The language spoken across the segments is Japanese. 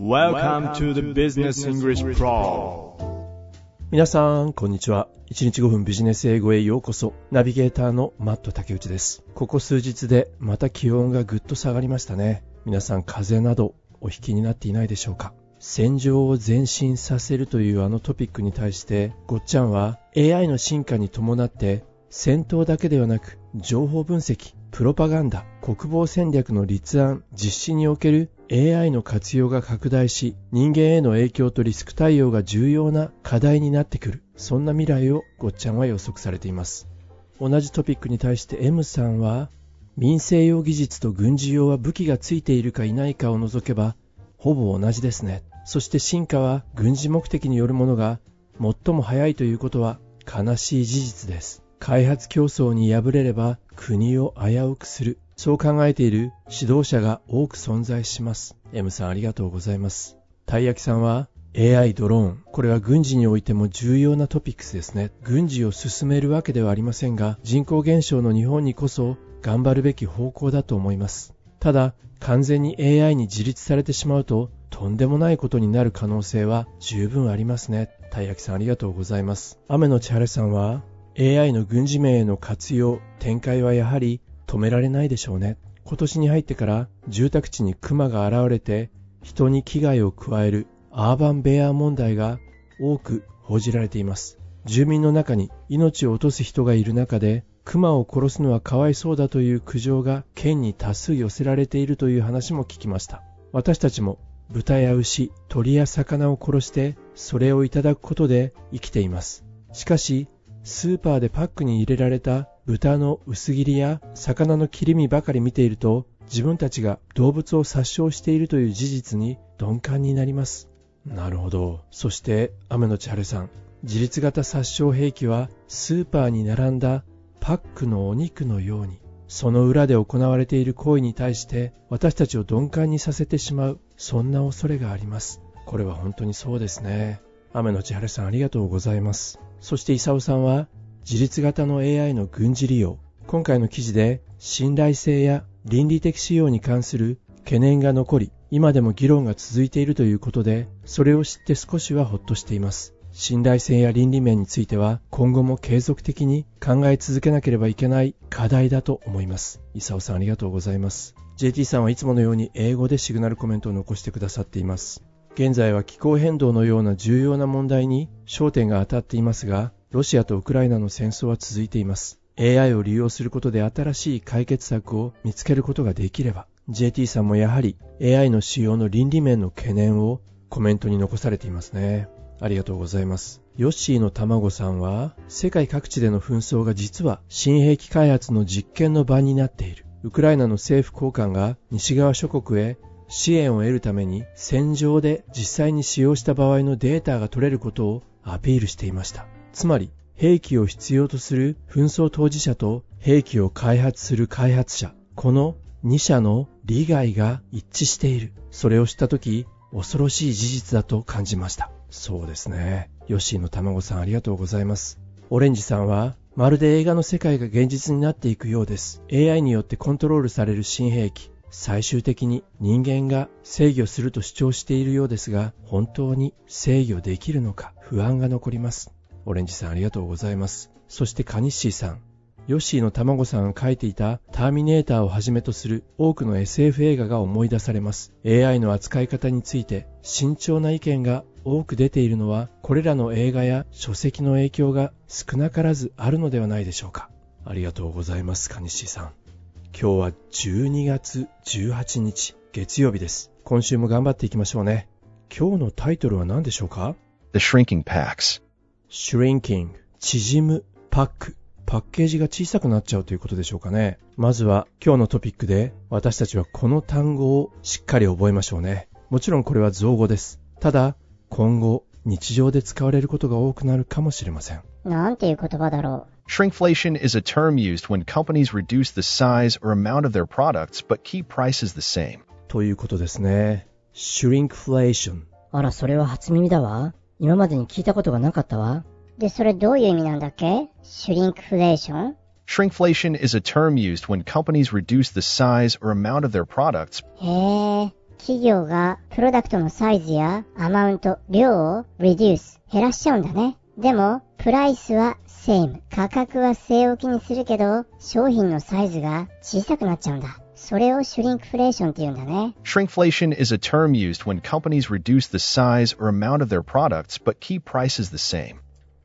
Welcome to the Business English Pro 皆さん、こんにちは。1日5分ビジネス英語へようこそ。ナビゲーターのマット竹内です。ここ数日でまた気温がぐっと下がりましたね。皆さん、風邪などお引きになっていないでしょうか戦場を前進させるというあのトピックに対して、ごっちゃんは AI の進化に伴って戦闘だけではなく情報分析、プロパガンダ、国防戦略の立案、実施における AI の活用が拡大し、人間への影響とリスク対応が重要な課題になってくる。そんな未来をごっちゃんは予測されています。同じトピックに対して M さんは、民生用技術と軍事用は武器がついているかいないかを除けば、ほぼ同じですね。そして進化は軍事目的によるものが最も早いということは悲しい事実です。開発競争に敗れれば国を危うくする。そう考えている指導者が多く存在します。M さんありがとうございます。たい焼きさんは AI ドローン。これは軍事においても重要なトピックスですね。軍事を進めるわけではありませんが、人口減少の日本にこそ頑張るべき方向だと思います。ただ、完全に AI に自立されてしまうと、とんでもないことになる可能性は十分ありますね。たい焼きさんありがとうございます。雨の千春さんは、AI の軍事面への活用、展開はやはり止められないでしょうね。今年に入ってから住宅地にクマが現れて人に危害を加えるアーバンベア問題が多く報じられています。住民の中に命を落とす人がいる中でクマを殺すのはかわいそうだという苦情が県に多数寄せられているという話も聞きました。私たちも豚や牛、鳥や魚を殺してそれをいただくことで生きています。しかし、スーパーでパックに入れられた豚の薄切りや魚の切り身ばかり見ていると自分たちが動物を殺傷しているという事実に鈍感になります。なるほど。そして、雨の千春さん。自立型殺傷兵器はスーパーに並んだパックのお肉のように、その裏で行われている行為に対して私たちを鈍感にさせてしまう、そんな恐れがあります。これは本当にそうですね。雨の千春さんありがとうございます。そして、イサオさんは、自立型の AI の軍事利用。今回の記事で、信頼性や倫理的使用に関する懸念が残り、今でも議論が続いているということで、それを知って少しはほっとしています。信頼性や倫理面については、今後も継続的に考え続けなければいけない課題だと思います。イサオさんありがとうございます。JT さんはいつものように英語でシグナルコメントを残してくださっています。現在は気候変動のような重要な問題に焦点が当たっていますが、ロシアとウクライナの戦争は続いています。AI を利用することで新しい解決策を見つけることができれば、JT さんもやはり AI の使用の倫理面の懸念をコメントに残されていますね。ありがとうございます。ヨッシーの卵さんは、世界各地での紛争が実は新兵器開発の実験の場になっている。ウクライナの政府高官が西側諸国へ支援を得るために戦場で実際に使用した場合のデータが取れることをアピールしていました。つまり、兵器を必要とする紛争当事者と兵器を開発する開発者、この2者の利害が一致している。それを知ったとき、恐ろしい事実だと感じました。そうですね。ヨッシーの卵さんありがとうございます。オレンジさんは、まるで映画の世界が現実になっていくようです。AI によってコントロールされる新兵器。最終的に人間が制御すると主張しているようですが、本当に制御できるのか不安が残ります。オレンジさんありがとうございます。そしてカニッシーさん。ヨッシーの卵さんが書いていたターミネーターをはじめとする多くの SF 映画が思い出されます。AI の扱い方について慎重な意見が多く出ているのはこれらの映画や書籍の影響が少なからずあるのではないでしょうか。ありがとうございます、カニッシーさん。今日は12月18日月曜日です。今週も頑張っていきましょうね。今日のタイトルは何でしょうか？The Shrinking Packs. shrinking 縮むパックパッケージが小さくなっちゃうということでしょうかねまずは今日のトピックで私たちはこの単語をしっかり覚えましょうねもちろんこれは造語ですただ今後日常で使われることが多くなるかもしれませんなんていう言葉だろ Shrinkflation is a term used when companies reduce the size or amount of their products but keep prices the same. ということですね shrinkflation あら、それは初耳だわ。今までに聞いたことがなかったわ。う。で、それどういう意味なんだっけシュリンクフレーション Shrinkflation is a term used when companies reduce the size or amount of their products へえ、企業がプロダクトのサイズやアマウント、量を reduce 減らしちゃうんだね。でも、プライスは same。価格は据え置きにするけど、商品のサイズが小さくなっちゃうんだ。それをシュリンクフレーションって言うんだね。Shrinkflation is a term used when companies reduce the size or amount of their products but keep prices the same.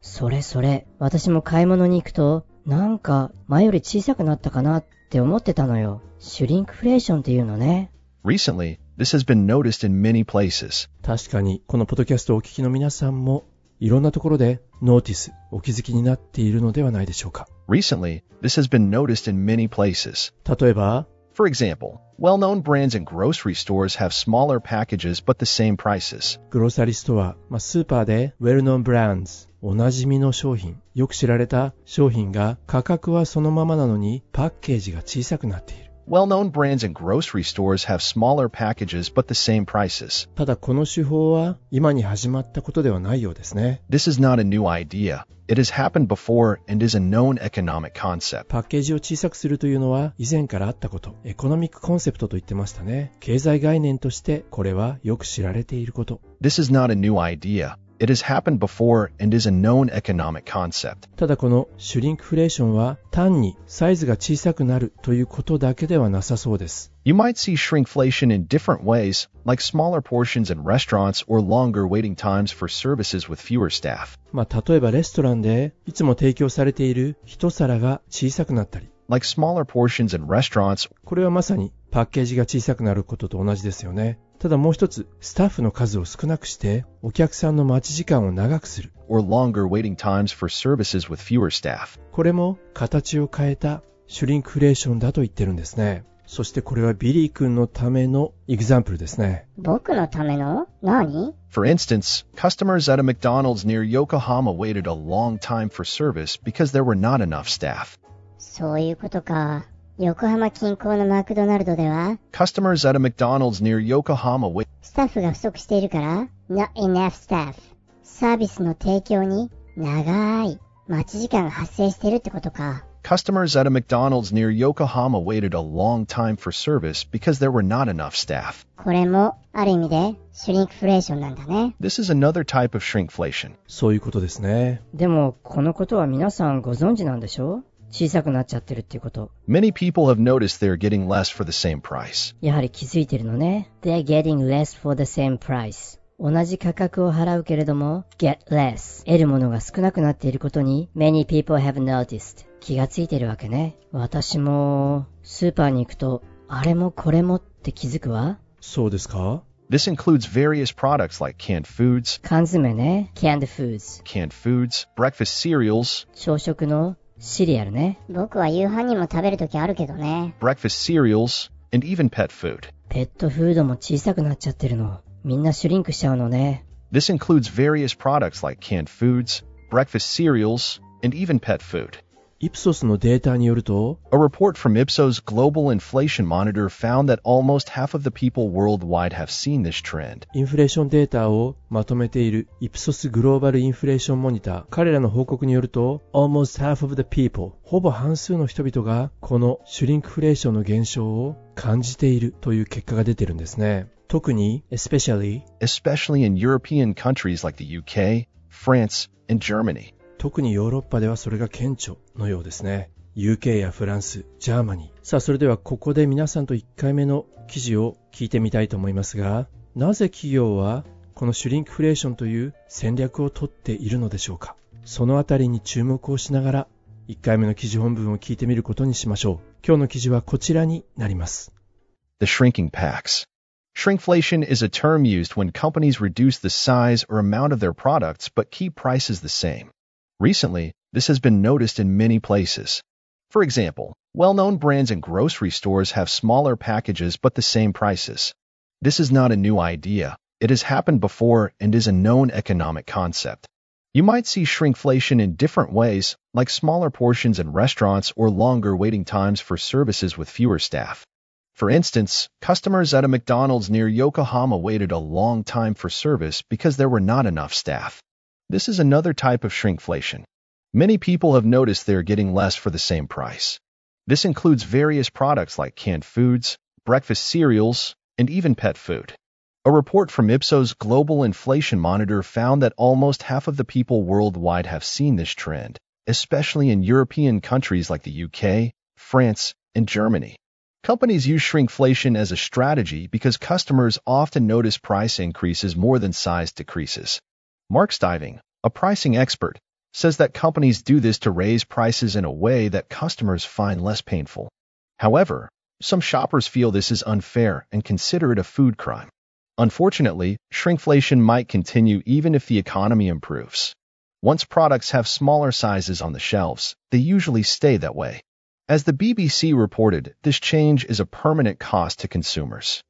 それそれ、私も買い物に行くと、なんか前より小さくなったかなって思ってたのよ。シュリンクフレーションっていうのね。Recently, this has been noticed in many places. 確かに、このポッドキャストをお聞きの皆さんも、いろんなところでノーティス、お気づきになっているのではないでしょうか。Recently, this has been noticed in many places. 例えば、For example, well known brands in grocery stores have smaller packages but the same prices. グローサリーストア、まあ、スーパーで well-known brands、おなじみの商品、よく知られた商品が価格はそのままなのにパッケージが小さくなっている。Well known brands in grocery stores have smaller packages but the same prices. ただこの手法は今に始まったことではないようですね。 This is not a new idea. It has happened before and is a known economic concept. パッケージを小さくするというのは以前からあったこと。エコノミックコンセプトと言ってましたね。経済概念としてこれはよく知られていること。 This is not a new idea. It has happened before and is a known economic concept. ただこのシュリンクフレーションは単にサイズが小さくなるということだけではなさそうです。You might see shrinkflation in different ways, like smaller portions in restaurants or longer waiting times for services with fewer staff. まあ例えばレストランでいつも提供されている一皿が小さくなったり、Like smaller portions in restaurants これはまさにパッケージが小さくなることと同じですよね。ただもう一つ、スタッフの数を少なくして、お客さんの待ち時間を長くする。or longer waiting times for services with fewer staff. これも形を変えたシュリンクフレーションだと言ってるんですね。そしてこれはビリー君のための example ですね。僕のための何 For instance, customers at a McDonald's near Yokohama waited a long time for service because there were not enough staff. そういうことか。横浜近郊のマクドナルドでは、Customers at a McDonald's near Yokohama wait スタッフが不足しているから、not enough staff。サービスの提供に長い待ち時間が発生しているってことか。Customers at a McDonald's near Yokohama waited a long time for service because there were not enough staff. これも、ある意味で、シュリンクフレーションなんだね。This is another type of shrinkflation. そういうことですね。でも、このことは皆さんご存知なんでしょ小さくなっちゃってるっていうこと。Many people have noticed they're getting less for the same price. やはり気づいてるのね。They're getting less for the same price. 同じ価格を払うけれども、get less。得るものが少なくなっていることに、many people have noticed。気がついてるわけね。私も、スーパーに行くと、あれもこれもって気づくわ。そうですか This includes various products like canned foods, 缶詰ね。canned foods。canned foods, breakfast cereals, 朝食のシリアルね。僕は夕飯にも食べるときあるけどね。breakfast cereals, and even pet food. ペットフードも小さくなっちゃってるの。みんなシュリンクしちゃうのね。This includes various products like canned foods, breakfast cereals, and even pet food. イプソスのデータによると、A report from Ipsos Global Inflation Monitor found that almost half of the people worldwide have seen this trend. インフレーションデータをまとめているイプソスグローバルインフレーションモニター。彼らの報告によると、almost half of the people、ほぼ半数の人々がこのシュリンクフレーションの現象を感じているという結果が出てるんですね。特に、especially、especially in European countries like the UK, France, and Germany. 特にヨーロッパではそれが顕著のようですね。UK やフランス、ジャーマニー。さあ、それではここで皆さんと1回目の記事を聞いてみたいと思いますが、なぜ企業はこのシュリンクフレーションという戦略をとっているのでしょうか？そのあたりに注目をしながら、1回目の記事本文を聞いてみることにしましょう。今日の記事はこちらになります。The shrinking packs. Shrinkflation is a term used when companies reduce the size or amount of their products but keep prices the same. Recently, this has been noticed in many places. For example, well-known brands in grocery stores have smaller packages but the same prices. This is not a new idea. It has happened before and is a known economic concept. You might see shrinkflation in different ways, like smaller portions in restaurants or longer waiting times for services with fewer staff. For instance, customers at a McDonald's near Yokohama waited a long time for service because there were not enough staff. This is another type of shrinkflation. Many people have noticed they are getting less for the same price. This includes various products like canned foods, breakfast cereals, and even pet food. A report from Ipsos Global Inflation Monitor found that almost half of the people worldwide have seen this trend, especially in European countries like the UK, France, and Germany. Companies use shrinkflation as a strategy because customers often notice price increases more than size decreases. Mark Stiving, a pricing expert, says that companies do this to raise prices in a way that customers find less painful. However, some shoppers feel this is unfair and consider it a food crime. Unfortunately, shrinkflation might continue even if the economy improves. Once products have smaller sizes on the shelves, they usually stay that way. As the BBC reported, this change is a permanent cost to consumers.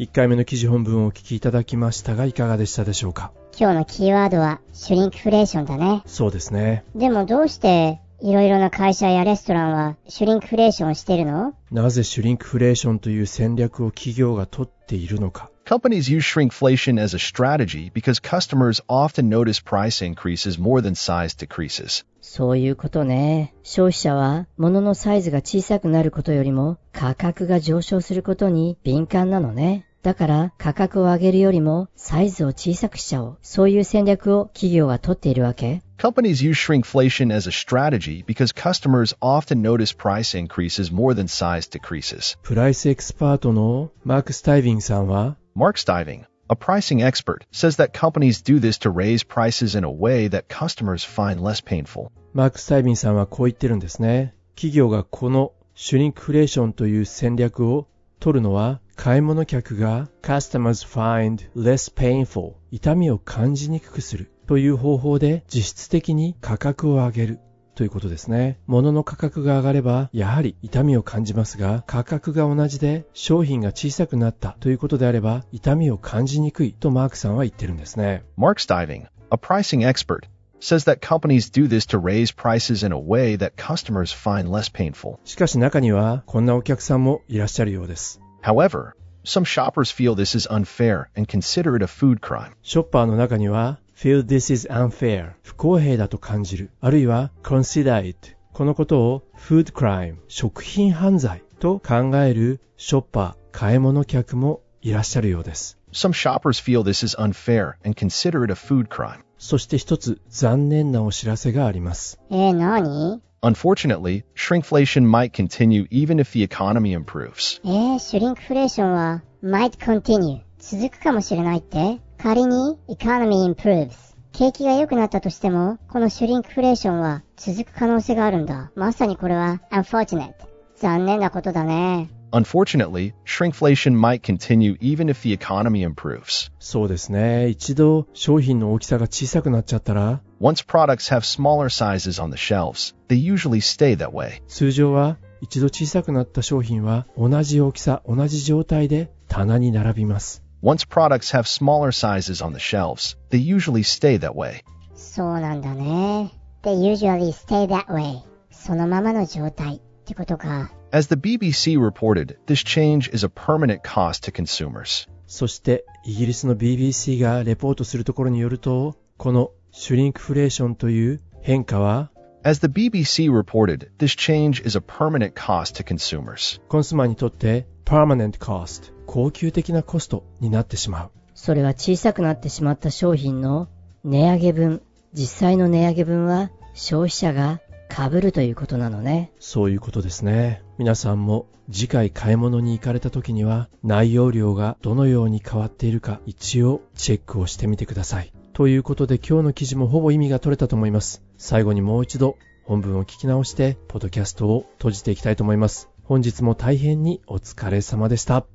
1回目の記事本文をお聞きいただきましたがいかがでしたでしょうか？今日のキーワードはシュリンクフレーションだね。そうですね。でもどうしていろいろな会社やレストランはシュリンクフレーションをしてるの？なぜシュリンクフレーションという戦略を企業が取っているのか Companies use shrinkflation as a strategy because customers often notice price increases more than size decreases. そういうことね。消費者は物のサイズが小さくなることよりも価格が上昇することに敏感なのね。だから価格を上げるよりもサイズを小さくしちゃおう。そういう戦略を企業が取っているわけ Companies use shrinkflation as a strategy because customers often notice price increases more than size decreases. プライスエキスパートのマーク・スタイビングさんは Mark Stiving, a pricing expert, says that companies do this to raise prices in a way that customers find less painful. マーク・スタイビンさんはこう言ってるんですね。企業がこのシュリンクレーションという戦略を取るのは買い物客が customers find less painful 痛みを感じにくくするという方法で実質的に価格を上げるということですね。物の価格が上がれば、やはり痛みを感じますが、価格が同じで商品が小さくなったということであれば、痛みを感じにくいとマークさんは言ってるんですね。Mark Stiving, a pricing expert, says that companies do this to raise prices in a way that customers find less painful. しかし中には、こんなお客さんもいらっしゃるようです。However, some shoppers feel this is unfair and consider it a food crime. ショッパーの中には、feel this is unfair 不公平だと感じる。あるいは consider it このことを food crime 食品犯罪と考えるショッパー、買い物客もいらっしゃるようです。Some shoppers feel this is unfair and consider it a food crime. そして一つ残念なお知らせがあります。えー、何 Unfortunately, shrinkflation might continue even if the economy improves. えー、シュリンクフレーションは might continue 続くかもしれないって仮に economy improves 景気が良くなったとしても、このシュリンクフレーションは続く可能性があるんだ。まさにこれは unfortunate 残念なことだね。Unfortunately, shrinkflation might continue even if the economy improves. そうですね。一度商品の大きさが小さくなっちゃったら、Once products have smaller sizes on the shelves, they usually stay that way. 通常は一度小さくなった商品は同じ大きさ、同じ状態で棚に並びます。Once products have smaller sizes on the shelves, they usually stay that way. そうなんだね。They usually stay that way そのままの状態ってことか。 As the BBC reported, this change is a permanent cost to consumers. そしてイギリスの BBC がレポートするところによると、このシュリンクフレーションという変化は As the BBC reported, this change is a permanent cost to consumers. コンスマーにとって permanent cost 高級的なコストになってしまう。それは小さくなってしまった商品の値上げ分、実際の値上げ分は消費者が被るということなのね。そういうことですね。皆さんも次回買い物に行かれた時には内容量がどのように変わっているか一応チェックをしてみてください。ということで今日の記事もほぼ意味が取れたと思います。最後にもう一度本文を聞き直してポッドキャストを閉じていきたいと思います。本日も大変にお疲れ様でした。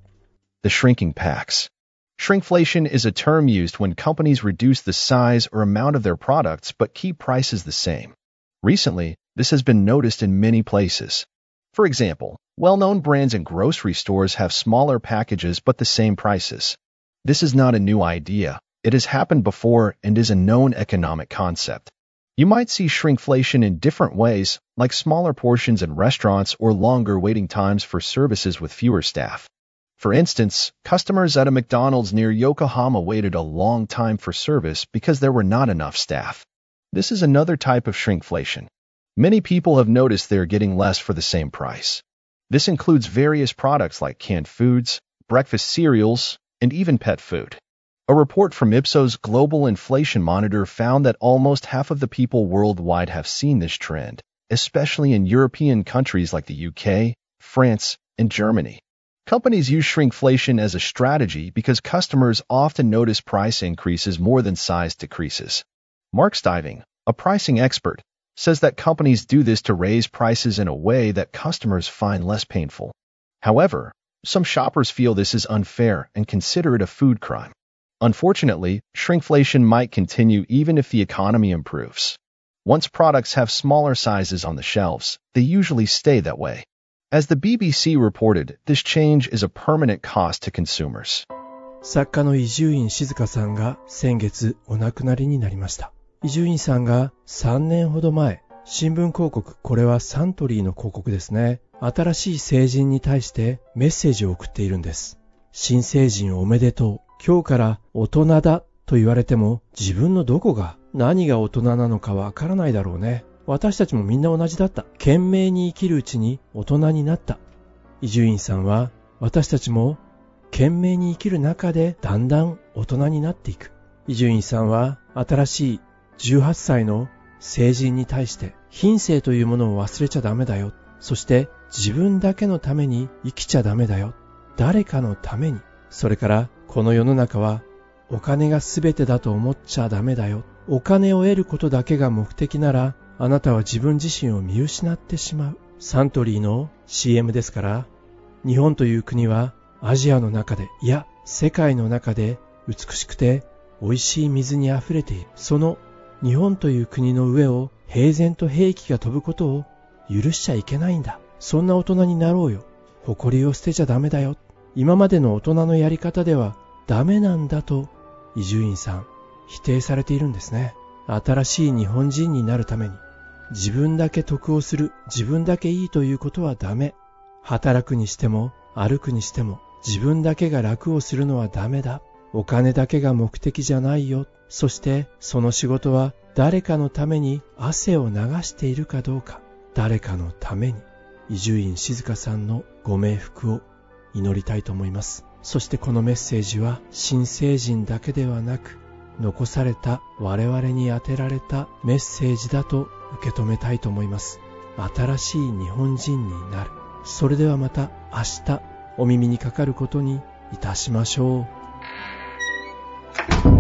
The shrinking packs. Shrinkflation is a term used when companies reduce the size or amount of their products but keep prices the same. Recently, this has been noticed in many places. For example, well-known brands in grocery stores have smaller packages but the same prices. This is not a new idea. It has happened before and is a known economic concept. You might see shrinkflation in different ways, like smaller portions in restaurants or longer waiting times for services with fewer staff. For instance, customers at a McDonald's near Yokohama waited a long time for service because there were not enough staff. This is another type of shrinkflation. Many people have noticed they are getting less for the same price. This includes various products like canned foods, breakfast cereals, and even pet food. A report from Ipsos Global Inflation Monitor found that almost half of the people worldwide have seen this trend, especially in European countries like the UK, France, and Germany. Companies use shrinkflation as a strategy because customers often notice price increases more than size decreases. Mark Stiving, a pricing expert, says that companies do this to raise prices in a way that customers find less painful. However, some shoppers feel this is unfair and consider it a food crime. Unfortunately, shrinkflation might continue even if the economy improves. Once products have smaller sizes on the shelves, they usually stay that way. As the BBC reported, this change is a permanent cost to consumers. 作家の伊集院静香さんが先月お亡くなりになりました。伊集院さんが3年ほど前、新聞広告、これはサントリーの広告ですね。新しい成人に対してメッセージを送っているんです。新成人おめでとう。 今日から大人だと言われても自分のどこが何が大人なのかわからないだろうね。私たちもみんな同じだった。懸命に生きるうちに大人になった。伊集院さんは私たちも懸命に生きる中でだんだん大人になっていく。伊集院さんは新しい18歳の成人に対して品性というものを忘れちゃダメだよ。そして自分だけのために生きちゃダメだよ。誰かのために。それからこの世の中はお金が全てだと思っちゃダメだよ。お金を得ることだけが目的なら、あなたは自分自身を見失ってしまう。サントリーの CM ですから、日本という国はアジアの中で、いや、世界の中で美しくて美味しい水に溢れている。その日本という国の上を平然と兵器が飛ぶことを許しちゃいけないんだ。そんな大人になろうよ。誇りを捨てちゃダメだよ。今までの大人のやり方ではダメなんだと伊集院さん否定されているんですね。新しい日本人になるために自分だけ得をする、自分だけいいということはダメ。働くにしても歩くにしても自分だけが楽をするのはダメだ。お金だけが目的じゃないよ。そしてその仕事は誰かのために汗を流しているかどうか。誰かのために伊集院静香さんのご冥福を祈りたいと思います。そしてこのメッセージは新成人だけではなく残された我々に宛てられたメッセージだと受け止めたいと思います。新しい日本人になる。それではまた明日お耳にかかることにいたしましょう。